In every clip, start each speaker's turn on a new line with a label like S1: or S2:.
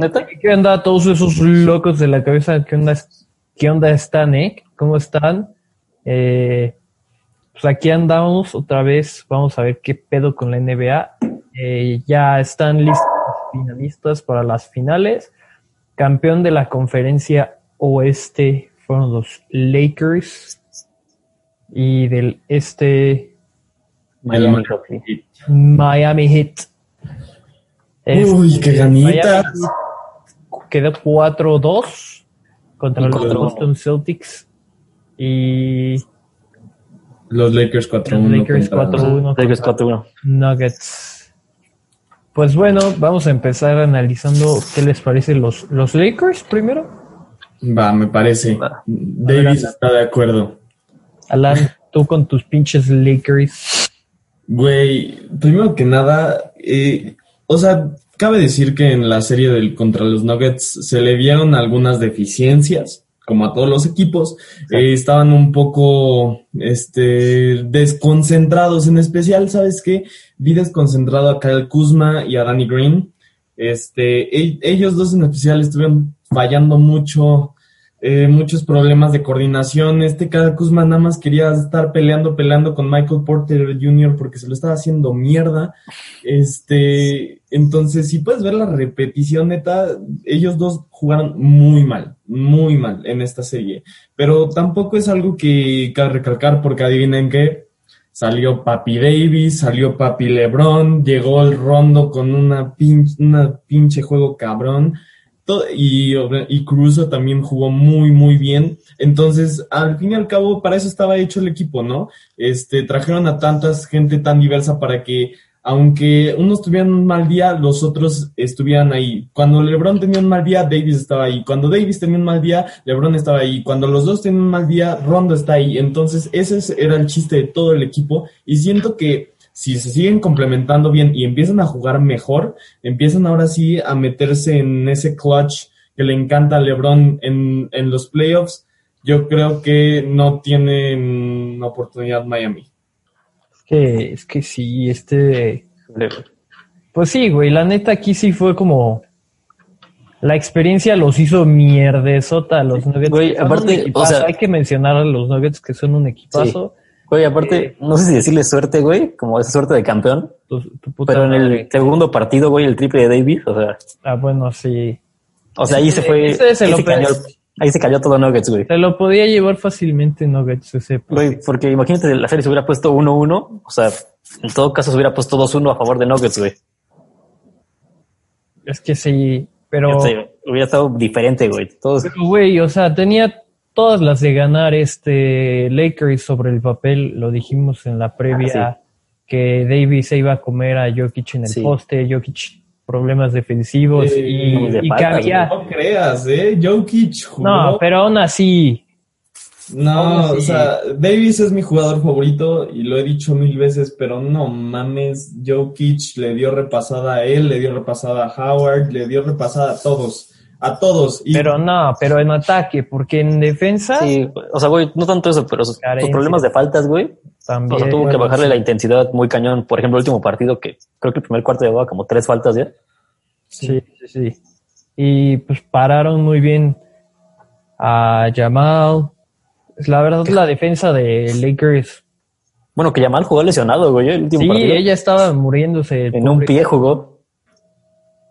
S1: ¿Neta?
S2: ¿Qué onda todos esos locos de la cabeza? ¿Qué onda, qué onda están, eh? ¿Cómo están? Eh, pues aquí andamos otra vez. Vamos a ver qué pedo con la NBA. Eh, ya están listos los finalistas para las finales. Campeón de la conferencia oeste fueron los Lakers. Y del este,
S1: Miami
S3: Heat.
S2: Miami Heat.
S3: Uy, qué ganitas.
S2: Miami quedó 4-2 contra los. Boston Celtics y
S3: Los Lakers 4-1.
S2: los Lakers
S3: contra-
S2: 4-1
S1: Lakers
S2: contra
S1: 4-1.
S2: Nuggets. Pues bueno, vamos a empezar analizando qué les parece los, los Lakers primero.
S3: Va, me parece.
S1: Va.
S3: Davis está de acuerdo.
S2: Alan, tú con tus pinches Lakers.
S3: Güey, primero que nada, eh, o sea, cabe decir que en la serie del contra los Nuggets se le vieron algunas deficiencias, como a todos los equipos. Eh, estaban un poco este, desconcentrados, en especial, ¿sabes qué? Vi desconcentrado a Kyle Kuzma y a Danny Green. Este, ellos dos en especial estuvieron fallando mucho, eh, muchos problemas de coordinación. Este Kyle Kuzma nada más quería estar peleando, peleando con Michael Porter Jr. porque se lo estaba haciendo mierda. Este, entonces, si puedes ver la repetición, neta, ellos dos jugaron muy mal, muy mal en esta serie. Pero tampoco es algo que cabe recalcar porque adivinen qué. Salió Papi Davis, salió Papi LeBron, llegó el Rondo con una pinche, una pinche juego cabrón. Y, y Cruzo también jugó muy, muy bien. Entonces, al fin y al cabo, para eso estaba hecho el equipo, ¿no? Este, trajeron a tantas gente tan diversa para que, aunque unos tuvieran un mal día, los otros estuvieran ahí. Cuando LeBron tenía un mal día, Davis estaba ahí. Cuando Davis tenía un mal día, LeBron estaba ahí. Cuando los dos tenían un mal día, Rondo está ahí. Entonces, ese es- era el chiste de todo el equipo. Y siento que si se siguen complementando bien y empiezan a jugar mejor, empiezan ahora sí a meterse en ese clutch que le encanta a LeBron en, en los playoffs, yo creo que no tienen oportunidad Miami.
S2: Es que, es que sí, este. Pues sí, güey, la neta aquí sí fue como. La experiencia los hizo mierdesota a los Nuggets.
S1: Güey, aparte, o sea-
S2: hay que mencionar a los Nuggets que son un equipazo.
S1: Güey, aparte, no sé si decirle suerte, güey, como esa suerte de campeón,
S2: Tu, tu puta
S1: pero en
S2: madre.
S1: el segundo partido, güey, el triple de Davis, o sea,
S2: Ah, bueno, sí.
S1: o sea, ahí se fue,
S2: Ese se
S1: ahí se cayó, ahí se cayó todo Nuggets, güey.
S2: Se lo podía llevar fácilmente Nuggets ese.
S1: Güey, porque imagínate, la serie se hubiera puesto 1-1, o sea, en todo caso se hubiera puesto 2-1 a favor de Nuggets, güey.
S2: Es que sí, pero.
S1: O sea, hubiera estado diferente, güey. Todos,
S2: Pero, güey, o sea, tenía todas las de ganar este Lakers sobre el papel, lo dijimos en la previa,
S1: Ah,
S2: que Davis se iba a comer a Jokic en el
S1: Sí.
S2: poste, Jokic problemas defensivos
S3: Eh,
S2: y,
S1: de
S2: y que
S1: faltas,
S2: había...
S3: No creas, ¿eh? Jokic jugó.
S2: No, pero aún así,
S3: No,
S2: aún
S3: o sea, Davis es mi jugador favorito y lo he dicho mil veces, pero no mames, Jokic le dio repasada a él, le dio repasada a Howard, le dio repasada a todos, a todos. Y
S2: pero no, pero en ataque, porque en defensa
S1: sí, o sea, güey, no tanto eso, pero sus, problemas de faltas, güey.
S2: también...
S1: O sea, tuvo que bajarle la intensidad muy cañón. Por ejemplo, el último partido que creo que el primer cuarto llevaba como tres faltas ya.
S2: Sí, sí, sí. Y pues pararon muy bien a Jamal. La verdad, la defensa de Lakers
S1: Bueno, que Yamal jugó lesionado, güey, el último
S2: Sí,
S1: partido.
S2: ella estaba muriéndose.
S1: en un pie jugó.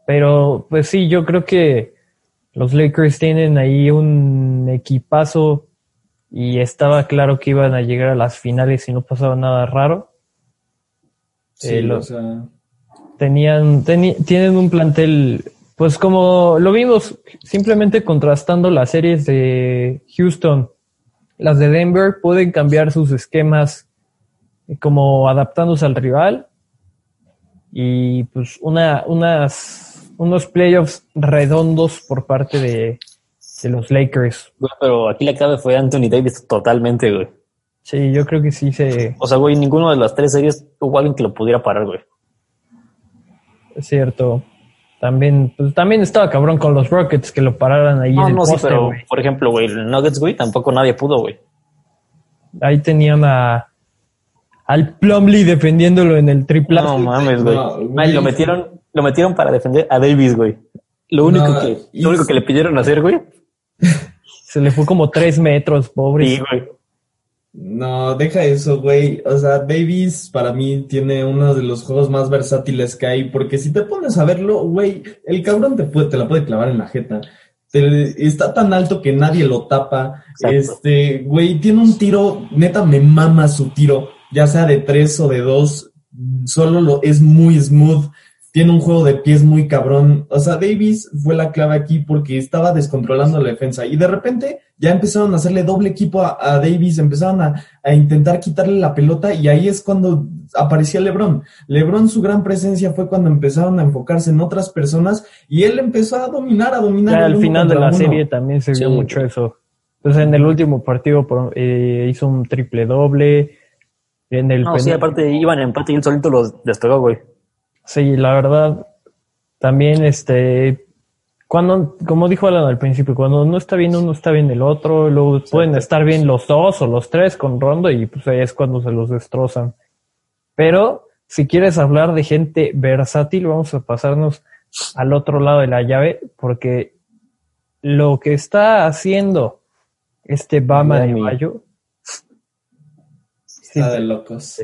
S2: Pero, pues sí, yo creo que los Lakers tienen ahí un equipazo y estaba claro que iban a llegar a las finales y no pasaba nada raro.
S3: sí,
S2: eh, lo-
S3: o sea,
S2: Tenían, tienen un plantel, pues como lo vimos, simplemente contrastando las series de Houston las de Denver pueden cambiar sus esquemas eh, como adaptándose al rival y pues una, unas, unos playoffs redondos por parte de, de los Lakers.
S1: Güey, pero aquí la clave fue Anthony Davis totalmente, güey.
S2: Sí, yo creo que sí se...
S1: O sea, güey, ninguno de las tres series hubo alguien que lo pudiera parar, güey.
S2: Es cierto. También, pues, también estaba cabrón con los Rockets que lo pararan ahí
S1: No,
S2: en el
S1: no, sí,
S2: poste,
S1: pero
S2: güey.
S1: por ejemplo, güey, el Nuggets, güey, tampoco nadie pudo, güey.
S2: Ahí tenían a al Plumlee defendiéndolo en el triple.
S1: No mames, güey.
S3: No,
S1: lo metieron, lo metieron para defender a Davis, güey. Lo único
S3: No,
S1: que,
S3: y-
S1: lo único que le pidieron hacer, güey.
S2: Se le fue como tres metros, pobre.
S1: Sí, güey.
S3: No, deja eso, güey. O sea, Davis para mí tiene uno de los juegos más versátiles que hay, porque si te pones a verlo, güey, el cabrón te, puede, te la puede clavar en la jeta. Te- está tan alto que nadie lo tapa.
S1: Exacto.
S3: Este, güey, tiene un tiro, neta me mama su tiro, ya sea de tres o de dos, solo lo, es muy smooth. Tiene un juego de pies muy cabrón. O sea, Davis fue la clave aquí porque estaba descontrolando la defensa. Y de repente ya empezaron a hacerle doble equipo a, a Davis, empezaron a, a intentar quitarle la pelota y ahí es cuando aparecía LeBron. LeBron, su gran presencia fue cuando empezaron a enfocarse en otras personas y él empezó a dominar, a dominar.
S2: Ya
S3: el
S2: al final de la
S3: uno.
S2: serie también se vio
S1: Sí.
S2: mucho eso. Entonces en el último partido eh, hizo un triple doble. En el
S1: No, sí, aparte iban en empate y él solito los despegó, güey.
S2: Sí, la verdad, también este, cuando, como dijo Alan al principio, cuando no está bien uno, está bien el otro, luego pueden estar bien los dos o los tres con Rondo y pues ahí es cuando se los destrozan. Pero si quieres hablar de gente versátil, vamos a pasarnos al otro lado de la llave, porque lo que está haciendo este Bama de. Mayo sí,
S3: Está de locos.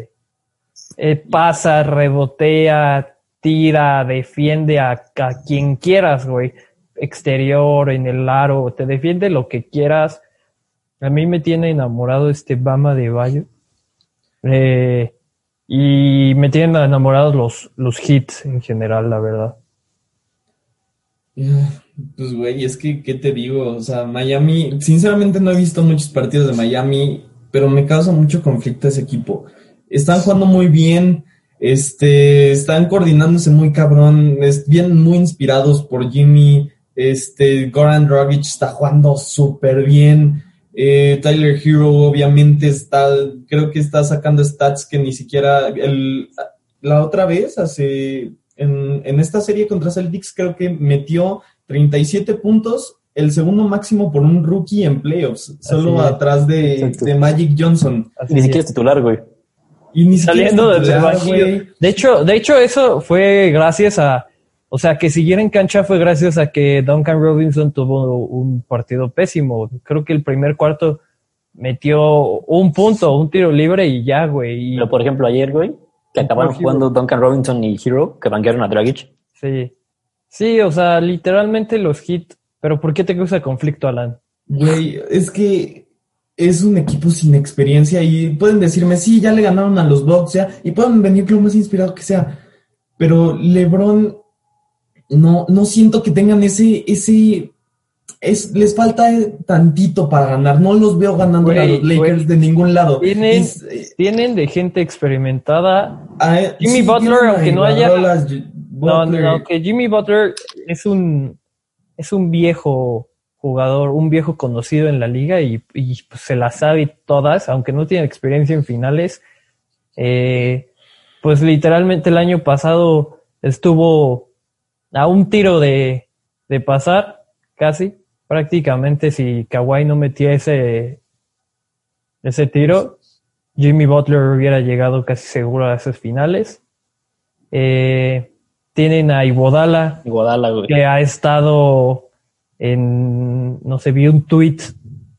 S2: eh, pasa, rebotea, tira, defiende a, a quien quieras, güey. Exterior, en el aro, te defiende lo que quieras. A mí me tiene enamorado este Bama de Bayo. Eh, y me tienen enamorados los, los hits en general, la verdad.
S3: Pues, güey, es que, ¿qué te digo? O sea, Miami, sinceramente no he visto muchos partidos de Miami, pero me causa mucho conflicto ese equipo. Están jugando muy bien, este, están coordinándose muy cabrón, es, vienen muy inspirados por Jimmy, este, Goran Dragic está jugando súper bien, eh, Tyler Hero obviamente está, creo que está sacando stats que ni siquiera, el, la otra vez, hace, en, en esta serie contra Celtics, creo que metió 37 puntos, el segundo máximo por un rookie en playoffs, solo atrás de, Magic Johnson.
S2: Así
S1: Ni siquiera es titular, güey.
S3: Y ni
S2: Saliendo
S3: es
S2: desde el
S3: titular,
S2: banquillo.
S3: güey.
S2: De hecho, de hecho, eso fue gracias a, o sea, que siguiera en cancha fue gracias a que Duncan Robinson tuvo un partido pésimo. Creo que el primer cuarto metió un punto, un tiro libre y ya, güey. Y-
S1: Pero por ejemplo, ayer, güey, que acabaron jugando Duncan Robinson y Hero, que banquearon a Dragic.
S2: Sí. Sí, o sea, literalmente los hits. Pero ¿por qué te causa conflicto, Alan?
S3: Güey, es que es un equipo sin experiencia y pueden decirme, sí, ya le ganaron a los Bucks, ya, y pueden venir lo más inspirado que sea. Pero LeBron, no, no siento que tengan ese, ese, es, les falta tantito para ganar. No los veo ganando a los Lakers de ningún lado.
S2: Tienen-
S3: Es, eh,
S2: Tienen de gente experimentada.
S3: ah,
S2: Jimmy
S3: sí,
S2: Butler, aunque no haya-
S3: J-
S2: No, no, que Jimmy Butler es un, es un viejo jugador, un viejo conocido en la liga y, y, pues, se las sabe todas, aunque no tiene experiencia en finales. Eh, pues literalmente el año pasado estuvo a un tiro de, de pasar, casi, prácticamente si Kawhi no metía ese, ese tiro, Jimmy Butler hubiera llegado casi seguro a esas finales. Eh, tienen a Iguodala,
S1: Iguodala,
S2: que ha estado en, no sé, vi un tweet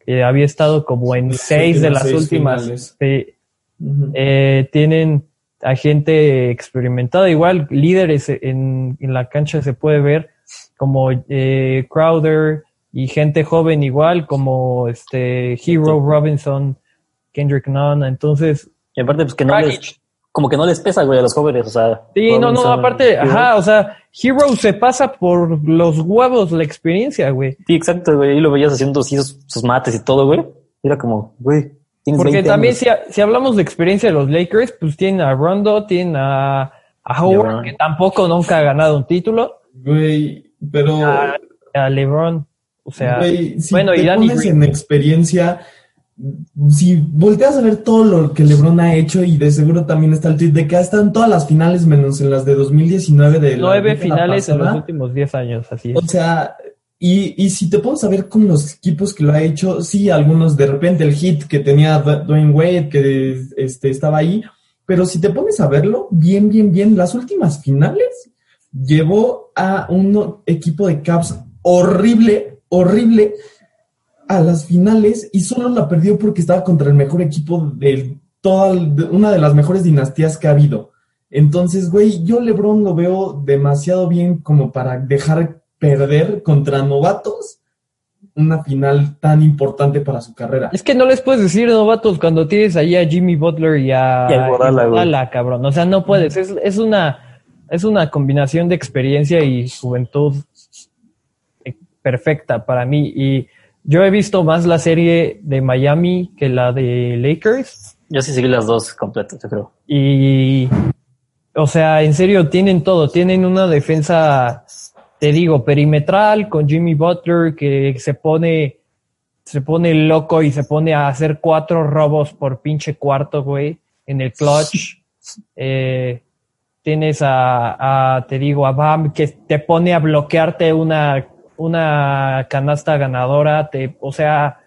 S2: que había estado como en
S3: Las
S2: seis de las
S3: seis
S2: últimas. Eh, tienen a gente experimentada, igual líderes en, en la cancha se puede ver como eh, Crowder y gente joven igual como este Hero Robinson, Kendrick Nunn, entonces
S1: Y aparte, pues que no les, como que no les pesa, güey, a los jóvenes, o sea.
S2: Sí, no, no, aparte,
S1: Hero.
S2: ajá, o sea, Hero se pasa por los huevos la experiencia, güey.
S1: Sí, exacto, güey. Y lo veías haciendo así sus, sus mates y todo, güey. Era como, güey, tienes
S2: Porque
S1: 20
S2: también si, si hablamos de experiencia de los Lakers, pues tienen a Rondo, tienen a, a Howard,
S1: LeBron.
S2: que tampoco nunca ha ganado un título,
S3: Güey, pero...
S2: a, a LeBron. O sea,
S3: Güey, si
S2: bueno,
S3: te
S2: y Danny
S3: pones
S2: Green.
S3: en experiencia, si volteas a ver todo lo que LeBron ha hecho y de seguro también está el tweet de que en todas las finales menos en las de 2019 de
S2: nueve finales en los
S3: pasada.
S2: últimos 10 años, así es.
S3: O sea, y, y si te pones a ver con los equipos que lo ha hecho, sí, algunos de repente el hit que tenía Dw- Dwayne Wade, que este, estaba ahí, pero si te pones a verlo, bien, bien, bien, las últimas finales llevó a un equipo de Caps horrible, horrible a las finales y solo la perdió porque estaba contra el mejor equipo de toda, de una de las mejores dinastías que ha habido. Entonces, güey, yo LeBron lo veo demasiado bien como para dejar perder contra novatos una final tan importante para su carrera.
S2: Es que no les puedes decir novatos cuando tienes ahí a Jimmy Butler y a,
S1: Y a
S2: cabrón. O sea, no puedes. Es, es una es una combinación de experiencia y juventud eh, perfecta para mí. Y yo he visto más la serie de Miami que la de Lakers.
S1: Yo sí seguí las dos completas, yo creo.
S2: Y, o sea, en serio, tienen todo. Tienen una defensa, te digo, perimetral con Jimmy Butler que se pone, se pone loco y se pone a hacer cuatro robos por pinche cuarto, güey, en el clutch. Eh, tienes a, a, te digo, a Bam que te pone a bloquearte una, una canasta ganadora. Te, o sea,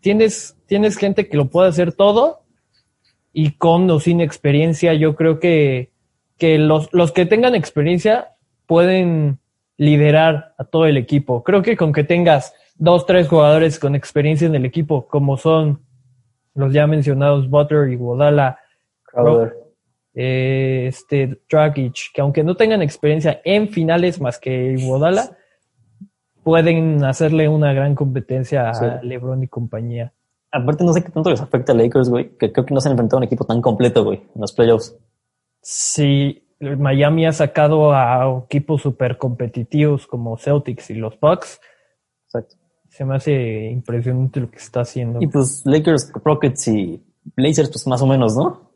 S2: tienes, tienes gente que lo puede hacer todo y con o sin experiencia, yo creo que, que los, los que tengan experiencia pueden liderar a todo el equipo. Creo que con que tengas dos, tres jugadores con experiencia en el equipo, como son los ya mencionados Butler y Guadala,
S1: Crowder.
S2: eh, este Dragic, que aunque no tengan experiencia en finales más que Guadala, pueden hacerle una gran competencia a. LeBron y compañía.
S1: Aparte, no sé qué tanto les afecta a Lakers, güey, que creo que no se han enfrentado a un equipo tan completo, güey, en los playoffs.
S2: Sí, Miami ha sacado a equipos súper competitivos como Celtics y los Bucks.
S1: Exacto.
S2: Se me hace impresionante lo que está haciendo.
S1: Y pues Lakers, Rockets y Blazers, pues más o menos, ¿no?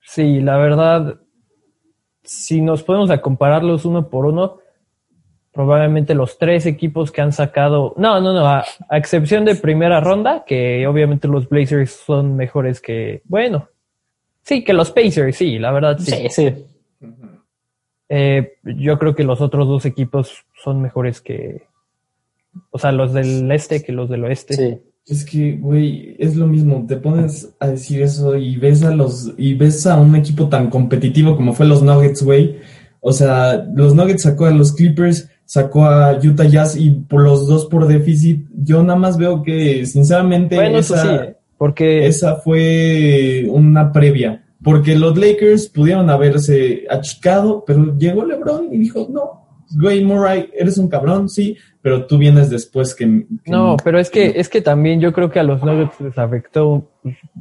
S2: Sí, la verdad, si nos podemos a compararlos uno por uno, probablemente los tres equipos que han sacado, no, no, no, a, a excepción de primera ronda, que obviamente los Blazers son mejores que, bueno, sí, que los Pacers, sí, la verdad, sí.
S1: Sí, sí.
S2: Eh, yo creo que los otros dos equipos son mejores que, o sea, los del este que los del oeste.
S1: Sí.
S3: Es que, güey, es lo mismo. Te pones a decir eso y ves a los y ves a un equipo tan competitivo como fue los Nuggets, güey. O sea, los Nuggets sacó a los Clippers, sacó a Utah Jazz y por los dos por déficit. Yo nada más veo que, sinceramente,
S2: Bueno, eso
S3: esa,
S2: sí, eh, porque
S3: esa fue una previa. Porque los Lakers pudieron haberse achicado, pero llegó LeBron y dijo, no, güey, Murray, eres un cabrón, sí, pero tú vienes después que... que-
S2: no, pero es que es que también yo creo que a los Nuggets les afectó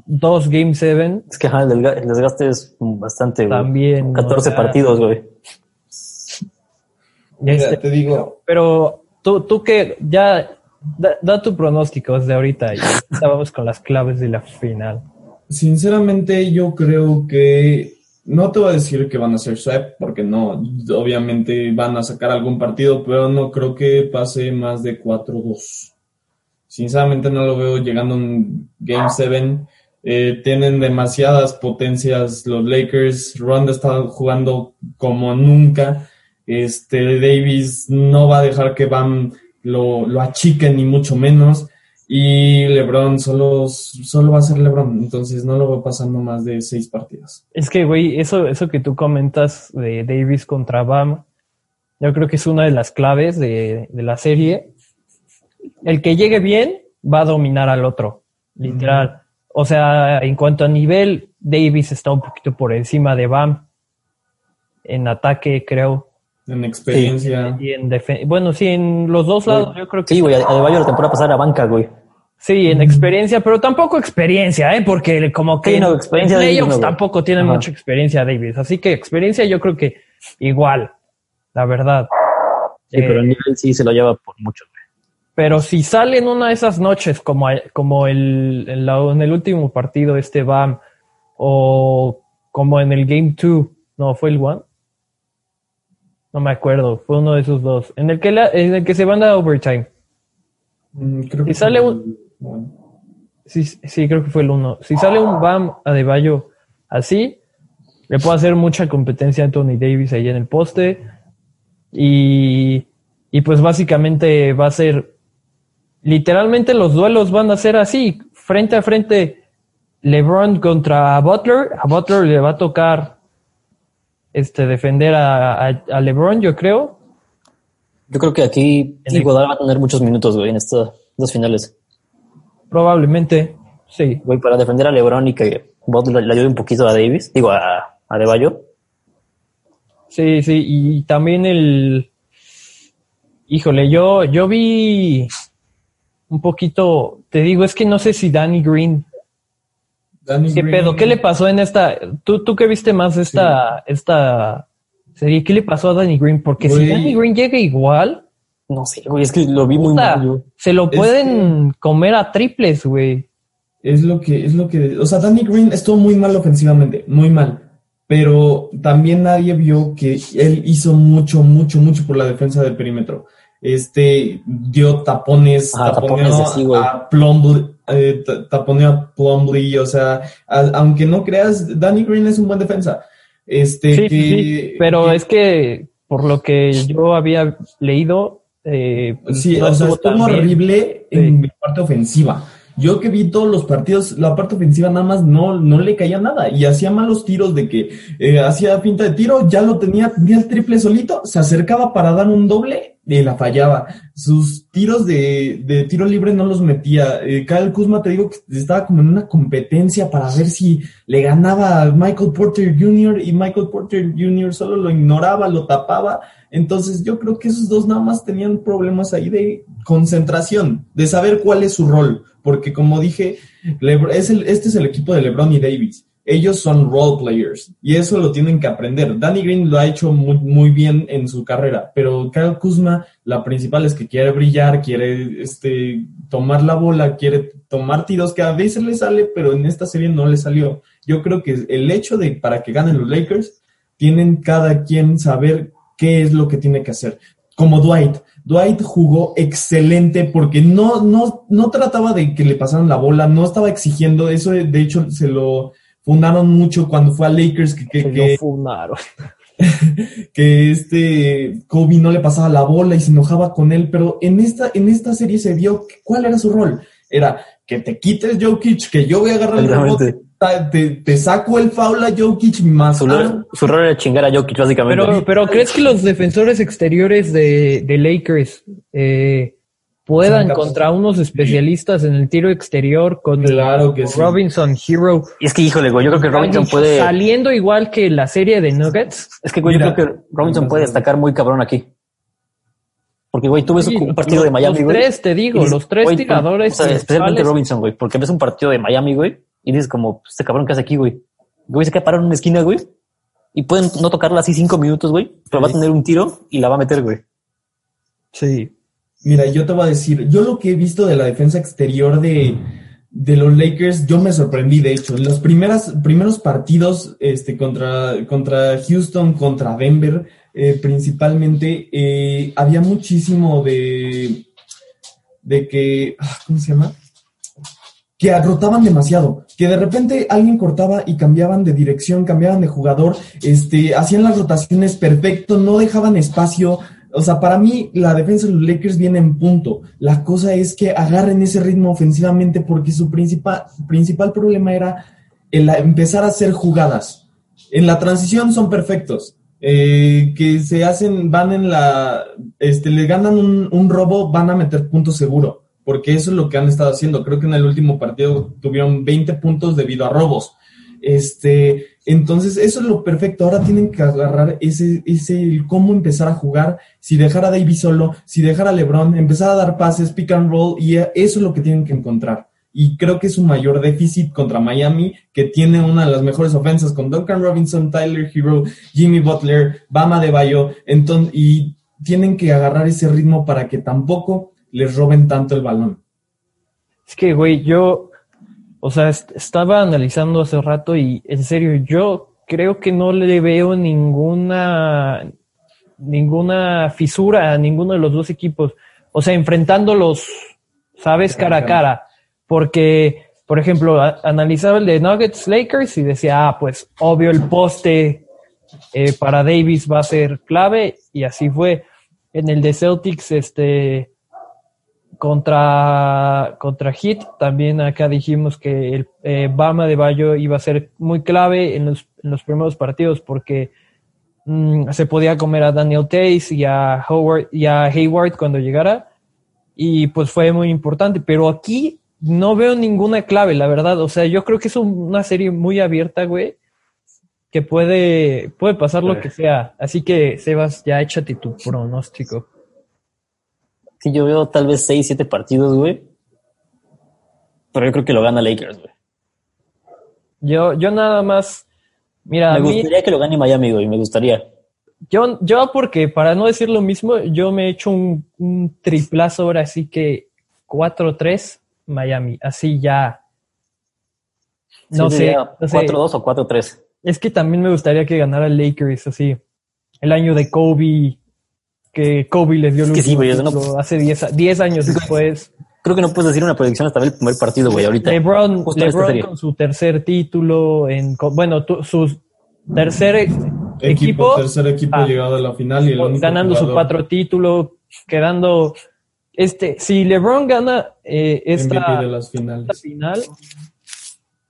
S2: dos Game 7
S1: Es que ajá, el, desga- el desgaste es bastante, güey.
S2: también.
S1: 14
S2: o sea,
S1: partidos, güey.
S3: Mira,
S2: este,
S3: te digo,
S2: pero tú, tú que ya da, da tu pronóstico desde ahorita y vamos con las claves de la final.
S3: Sinceramente, yo creo que no te voy a decir que van a ser sweep, porque no, obviamente van a sacar algún partido, pero no creo que pase más de 4-2. Sinceramente, no lo veo llegando a un Game 7. Eh, tienen demasiadas potencias los Lakers. Ronda está jugando como nunca. Este Davis no va a dejar que Bam lo, lo achiquen, ni mucho menos. Y LeBron solo, solo va a ser LeBron, entonces no lo va pasando más de seis partidos.
S2: Es que, güey, eso, eso que tú comentas de Davis contra Bam, yo creo que es una de las claves de, de la serie. El que llegue bien va a dominar al otro, literal. O sea, en cuanto a nivel, Davis está un poquito por encima de Bam. En ataque, creo.
S3: En experiencia.
S2: Y en defen- Bueno, sí, en los dos lados yo creo que
S1: Sí, güey, Adebayo la temporada pasada era banca, güey.
S2: Sí, en experiencia, pero tampoco experiencia, ¿eh? Porque como que
S1: Sí, no, experiencia
S2: en playoffs
S1: no, güey.
S2: tampoco tienen
S1: Ajá.
S2: mucha experiencia Davis. Así que experiencia yo creo que igual, la verdad.
S1: Sí,
S2: Eh,
S1: pero el nivel sí se lo lleva por mucho, güey.
S2: Pero si sale en una de esas noches, como, como el, en, la- en el último partido, este BAM, o como en el Game 2, no, fue el One. No me acuerdo, fue uno de esos dos. En el que, la- en el que se van a overtime.
S3: Mm, creo
S2: Y
S3: que
S2: sale un-
S3: bueno.
S2: Sí, sí, creo que fue el uno. Si sale un BAM a De Bayo así, le puede hacer mucha competencia a Anthony Davis ahí en el poste. Y, y pues básicamente va a ser, literalmente los duelos van a ser así, frente a frente, LeBron contra Butler. A Butler le va a tocar este defender a, a, a LeBron, yo creo.
S1: Yo creo que aquí
S2: En el-
S1: Iguodala va a tener muchos minutos, güey, en estas dos finales.
S2: Probablemente, sí.
S1: Güey, para defender a LeBron y que Butler le ayude un poquito a Davis, digo, a, a De Bayo.
S2: Sí, sí, y también el. Híjole, yo, yo vi un poquito. Te digo, es que no sé si Danny Green.
S3: Danny
S2: ¿Qué
S3: Green-
S2: pedo? ¿Qué le pasó en esta? ¿Tú, tú que viste más esta, esta serie? ¿Qué le pasó a Danny Green? Porque
S3: Güey.
S2: si Danny Green llega igual,
S1: No sé, güey, es que lo vi muy mal,
S2: se lo
S3: Es
S2: pueden comer a triples, güey.
S3: Es lo que, es lo que, o sea, Danny Green estuvo muy mal ofensivamente, muy mal. Pero también nadie vio que él hizo mucho, mucho, mucho por la defensa del perímetro. Este dio tapones,
S1: Ajá,
S3: taponeó
S1: tapones así,
S3: a Plumlee, eh, ta- taponeó a Plumlee, o sea, a- aunque no creas, Danny Green es un buen defensa. Este,
S2: Sí,
S3: que,
S2: sí, pero
S3: que-
S2: es que por lo que yo había leído, eh, pues,
S3: Sí,
S2: no
S3: o sea,
S2: estuvo
S3: horrible en la parte ofensiva. Yo que vi todos los partidos, la parte ofensiva nada más no, no le caía nada y hacía malos tiros de que eh, hacía pinta de tiro, ya lo tenía, tenía el triple solito, se acercaba para dar un doble y la fallaba. Sus tiros de, de tiro libre no los metía. Eh, Kyle Kuzma te digo que estaba como en una competencia para ver si le ganaba Michael Porter Jr. y Michael Porter Jr. solo lo ignoraba, lo tapaba. Entonces yo creo que esos dos nada más tenían problemas ahí de concentración, de saber cuál es su rol, porque como dije, Lebr- es el, este es el equipo de LeBron y Davis. Ellos son role players y eso lo tienen que aprender. Danny Green lo ha hecho muy, muy bien en su carrera, pero Kyle Kuzma, la principal es que quiere brillar, quiere este, tomar la bola, quiere tomar tiros que a veces le sale, pero en esta serie no le salió. Yo creo que el hecho de para que ganen los Lakers, tienen cada quien saber qué es lo que tiene que hacer. Como Dwight. Dwight jugó excelente porque no, no, no trataba de que le pasaran la bola, no estaba exigiendo eso. De hecho, se lo fundaron mucho cuando fue a Lakers que, que, que-
S2: lo funaron.
S3: que este Kobe no le pasaba la bola y se enojaba con él, pero en esta, en esta serie se vio que- cuál era su rol. Era que te quites Jokic, que yo voy a agarrar el rebote, te, te saco el foul a Jokic más.
S1: Su, rol- su rol era chingar a Jokic, básicamente.
S2: Pero, pero ¿crees que los defensores exteriores de, de Lakers eh, puedan
S3: Son capaces.
S2: contra unos especialistas en el tiro exterior con
S3: Claro que sí.
S2: Robinson, Hero,
S1: Y es que, híjole, güey, yo creo que Robinson puede.
S2: saliendo igual que la serie de Nuggets?
S1: Es que, güey, yo creo que Robinson puede destacar muy cabrón aquí. Porque, güey, tú ves
S2: Sí,
S1: un partido
S2: los-
S1: de Miami,
S2: los
S1: güey.
S2: tres, te digo,
S1: dices,
S2: los tres
S1: güey,
S2: tiradores
S1: o sea, especialmente. Robinson, güey, porque ves un partido de Miami, güey, y dices como, "Pues, este cabrón que hace aquí, güey. Güey, se queda parado en una esquina, güey, y pueden no tocarla así cinco minutos, güey, pero va a tener un tiro y la va a meter, güey.
S2: Sí.
S3: Mira, yo te voy a decir, yo lo que he visto de la defensa exterior de, de los Lakers, yo me sorprendí, de hecho, los primeras, primeros partidos este, contra, contra Houston, contra Denver, eh, principalmente, eh, había muchísimo de, de que, ah, ¿cómo se llama? Que rotaban demasiado, que de repente alguien cortaba y cambiaban de dirección, cambiaban de jugador, este, hacían las rotaciones perfecto, no dejaban espacio, o sea, para mí la defensa de los Lakers viene en punto. La cosa es que agarren ese ritmo ofensivamente porque su principal, principal problema era empezar a hacer jugadas. En la transición son perfectos. Eh, que se hacen, van en la, este, le ganan un, un robo, van a meter puntos seguro. Porque eso es lo que han estado haciendo. Creo que en el último partido tuvieron 20 puntos debido a robos. Este, entonces, eso es lo perfecto. Ahora tienen que agarrar ese, ese, cómo empezar a jugar, si dejar a Davis solo, si dejar a LeBron, empezar a dar pases, pick and roll, y eso es lo que tienen que encontrar. Y creo que es un mayor déficit contra Miami, que tiene una de las mejores ofensas con Duncan Robinson, Tyler Hero, Jimmy Butler, Bama de Bayo, entonces, y tienen que agarrar ese ritmo para que tampoco les roben tanto el balón.
S2: Es que, güey, yo, o sea, est- estaba analizando hace rato y en serio, yo creo que no le veo ninguna, ninguna fisura a ninguno de los dos equipos. O sea, enfrentándolos, ¿sabes? Cara a cara. Porque, por ejemplo, a- analizaba el de Nuggets Lakers y decía, ah, pues obvio el poste eh, para Davis va a ser clave y así fue. En el de Celtics, este, contra, contra Heat, también acá dijimos que el eh, Bama de Bayo iba a ser muy clave en los, en los primeros partidos porque mm, se podía comer a Daniel Tays y a, Howard, y a Hayward cuando llegara. Y pues fue muy importante, pero aquí no veo ninguna clave, la verdad, o sea, yo creo que es un- una serie muy abierta, güey, que puede, puede pasar lo que sea, así que Sebas, ya échate tu pronóstico.
S1: Sí, yo veo tal vez 6, 7 partidos, güey. Pero yo creo que lo gana Lakers, güey.
S2: Yo, yo nada más, mira,
S1: Me
S2: mí-
S1: gustaría que lo gane Miami, güey. Me gustaría.
S2: yo, yo porque para no decir lo mismo, yo me he hecho un, un triplazo ahora, así que 4-3 Miami, así ya. No
S1: Sí,
S2: sé, no sé.
S1: 4-2 o 4-3.
S2: Es que también me gustaría que ganara Lakers, así. El año de Kobe, que Kobe les dio el
S1: Es que sí, güey, eso no-
S2: título hace 10 a- 10 años después.
S1: Creo que no puedes decir una predicción hasta ver el primer partido, güey, ahorita.
S2: LeBron, LeBron con su tercer título, en, bueno, tu- su tercer
S3: Equipo,
S2: equipo,
S3: tercer equipo
S2: ah,
S3: llegado a la final y el único
S2: ganando su
S3: jugador
S2: cuatro título, quedando, este, si LeBron gana eh, esta,
S3: MVP de las
S2: esta
S3: finales.
S2: final,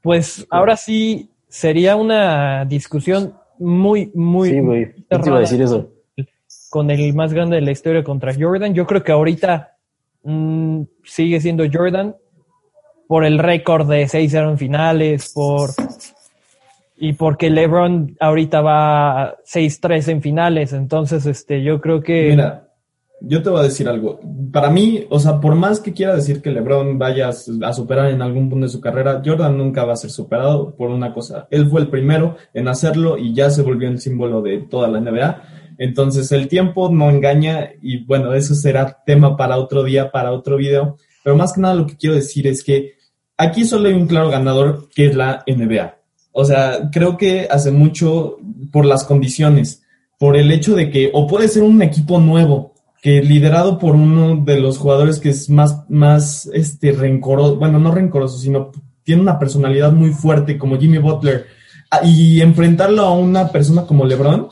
S2: pues ahora sí sería una discusión muy, muy
S1: Sí, güey. Te iba a decir eso.
S2: Con el más grande de la historia contra Jordan. Yo creo que ahorita mm, sigue siendo Jordan por el récord de 6-0 en finales, por y porque LeBron ahorita va 6-3 en finales, entonces este yo creo que
S3: Mira, yo te voy a decir algo. Para mí, o sea, por más que quiera decir que LeBron vaya a a superar en algún punto de su carrera, Jordan nunca va a ser superado por una cosa. Él fue el primero en hacerlo y ya se volvió el símbolo de toda la NBA. Entonces el tiempo no engaña y bueno, eso será tema para otro día, para otro video. Pero más que nada lo que quiero decir es que aquí solo hay un claro ganador que es la NBA. O sea, creo que hace mucho por las condiciones, por el hecho de que o puede ser un equipo nuevo, que liderado por uno de los jugadores que es más, más este, rencoroso, bueno, no rencoroso, sino tiene una personalidad muy fuerte como Jimmy Butler, ah, y enfrentarlo a una persona como LeBron,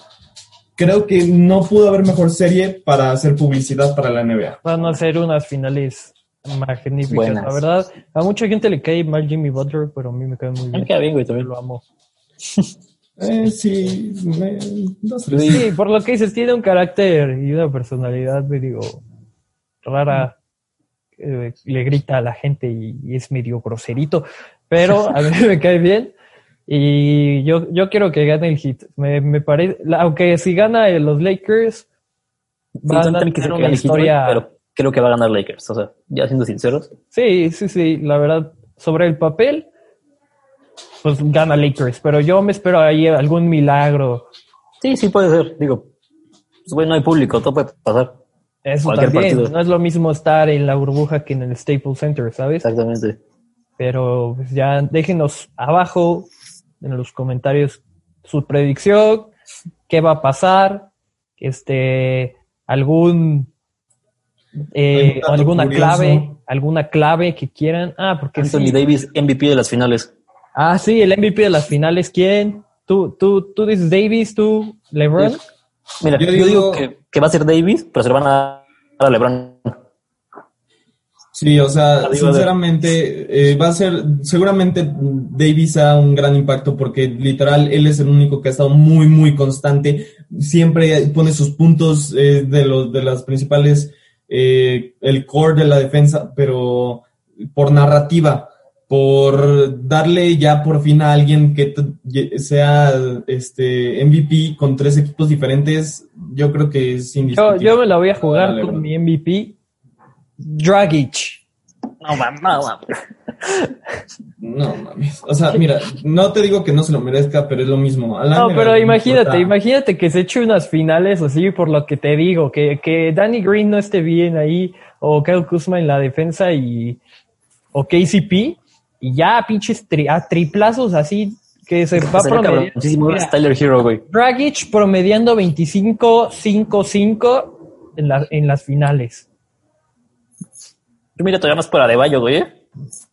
S3: creo que no pudo haber mejor serie para hacer publicidad para la NBA.
S2: van a ser unas finales magníficas,
S1: Buenas.
S2: la verdad. A mucha gente le cae mal Jimmy Butler, pero a mí me cae muy
S1: A mí
S2: bien.
S1: Me queda bien, güey, también.
S2: Lo amo.
S3: Eh, sí, me- dos, tres.
S2: Sí, por lo que dices, tiene un carácter y una personalidad, me digo, rara. eh, le grita a la gente y, y es medio groserito, pero a mí me cae bien. Y yo, yo quiero que gane el hit. Me, me parece, aunque si gana los Lakers,
S1: Sí,
S2: van a
S1: también
S2: tener
S1: que
S2: una
S1: Heat,
S2: historia.
S1: pero creo que va a ganar Lakers. O sea, ya siendo sinceros.
S2: Sí, sí, sí, la verdad, sobre el papel, pues gana Lakers, pero yo me espero ahí algún milagro.
S1: Sí, sí puede ser. Digo, pues, güey, no hay público, todo puede pasar.
S2: Eso
S1: Cualquier
S2: también,
S1: partido.
S2: no es lo mismo estar en la burbuja que en el Staples Center, ¿sabes?
S1: Exactamente.
S2: Pero pues, ya déjenos abajo en los comentarios su predicción, qué va a pasar, este, algún, eh,
S3: ¿Algún dato
S2: alguna
S3: curioso?
S2: clave, alguna clave que quieran. Ah, porque
S1: Anthony
S2: sí.
S1: Davis, MVP de las finales.
S2: Ah, sí, el MVP de las finales, ¿quién? Tú, tú, tú dices Davis, tú, LeBron.
S1: Mira,
S3: Yo
S1: yo,
S3: digo-
S1: digo que, que va a ser Davis, pero se lo van a dar a LeBron.
S3: Sí, o sea,
S1: Arriba
S3: sinceramente, eh, va a ser, seguramente Davis ha un gran impacto porque literal él es el único que ha estado muy, muy constante, siempre pone sus puntos eh, de los de las principales, eh, el core de la defensa, pero por narrativa, por darle ya por fin a alguien que sea este MVP con tres equipos diferentes, yo creo que es
S2: Yo,
S3: indiscutible.
S2: yo me la voy a jugar
S3: Dale,
S2: con
S3: bro.
S2: mi MVP, Dragic.
S1: No, mames, no, mames.
S3: No mames. O sea, mira, no te digo que no se lo merezca, pero es lo mismo.
S2: No, pero imagínate,
S3: importa.
S2: imagínate que se eche unas finales así por lo que te digo, que, que Danny Green no esté bien ahí, o Kyle Kuzma en la defensa y o KCP y ya pinches tri- a triplazos así que se va promediar.
S1: cabroncísimo
S2: Mira,
S1: Tyler Hero, güey.
S2: Dragic promediando 25-5-5 en, la- en las finales.
S1: Mira todavía más por Adebayo, güey. ¿eh?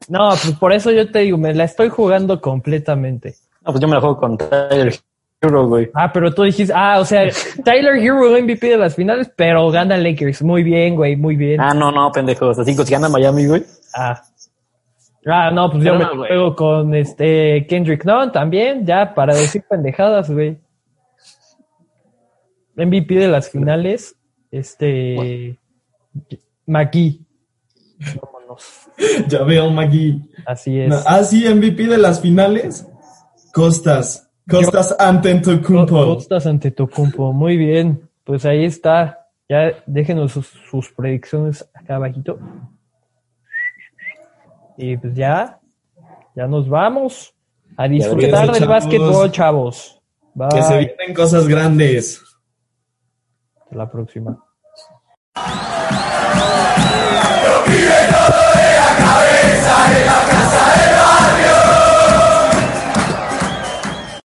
S2: No, pues por eso yo te digo, me la estoy jugando completamente.
S1: No, pues yo me la juego con Tyler Hero, güey.
S2: Ah, pero tú dijiste, ah, o sea, Tyler Hero MVP de las finales, pero gana Lakers. Muy bien, güey, muy bien.
S1: Ah, no, no, pendejos. Así que si gana Miami, güey.
S2: Ah. Ah, no, pues yo me
S1: güey.
S2: juego con este Kendrick Nunn también, ya para decir pendejadas, güey. MVP de las finales, este McGee. Vámonos.
S3: Ya veo, Maggie.
S2: Así es.
S3: No, ah, sí, MVP de las finales. Costas. Costas Antetokounmpo.
S2: Costas ante Tocumpo. Muy bien. Pues ahí está. Ya déjenos sus, sus predicciones acá abajito. Y pues ya, ya nos vamos a disfrutar del
S3: chavos.
S2: básquetbol, chavos. Bye.
S3: Que se vienen cosas grandes.
S2: Hasta la próxima. 해라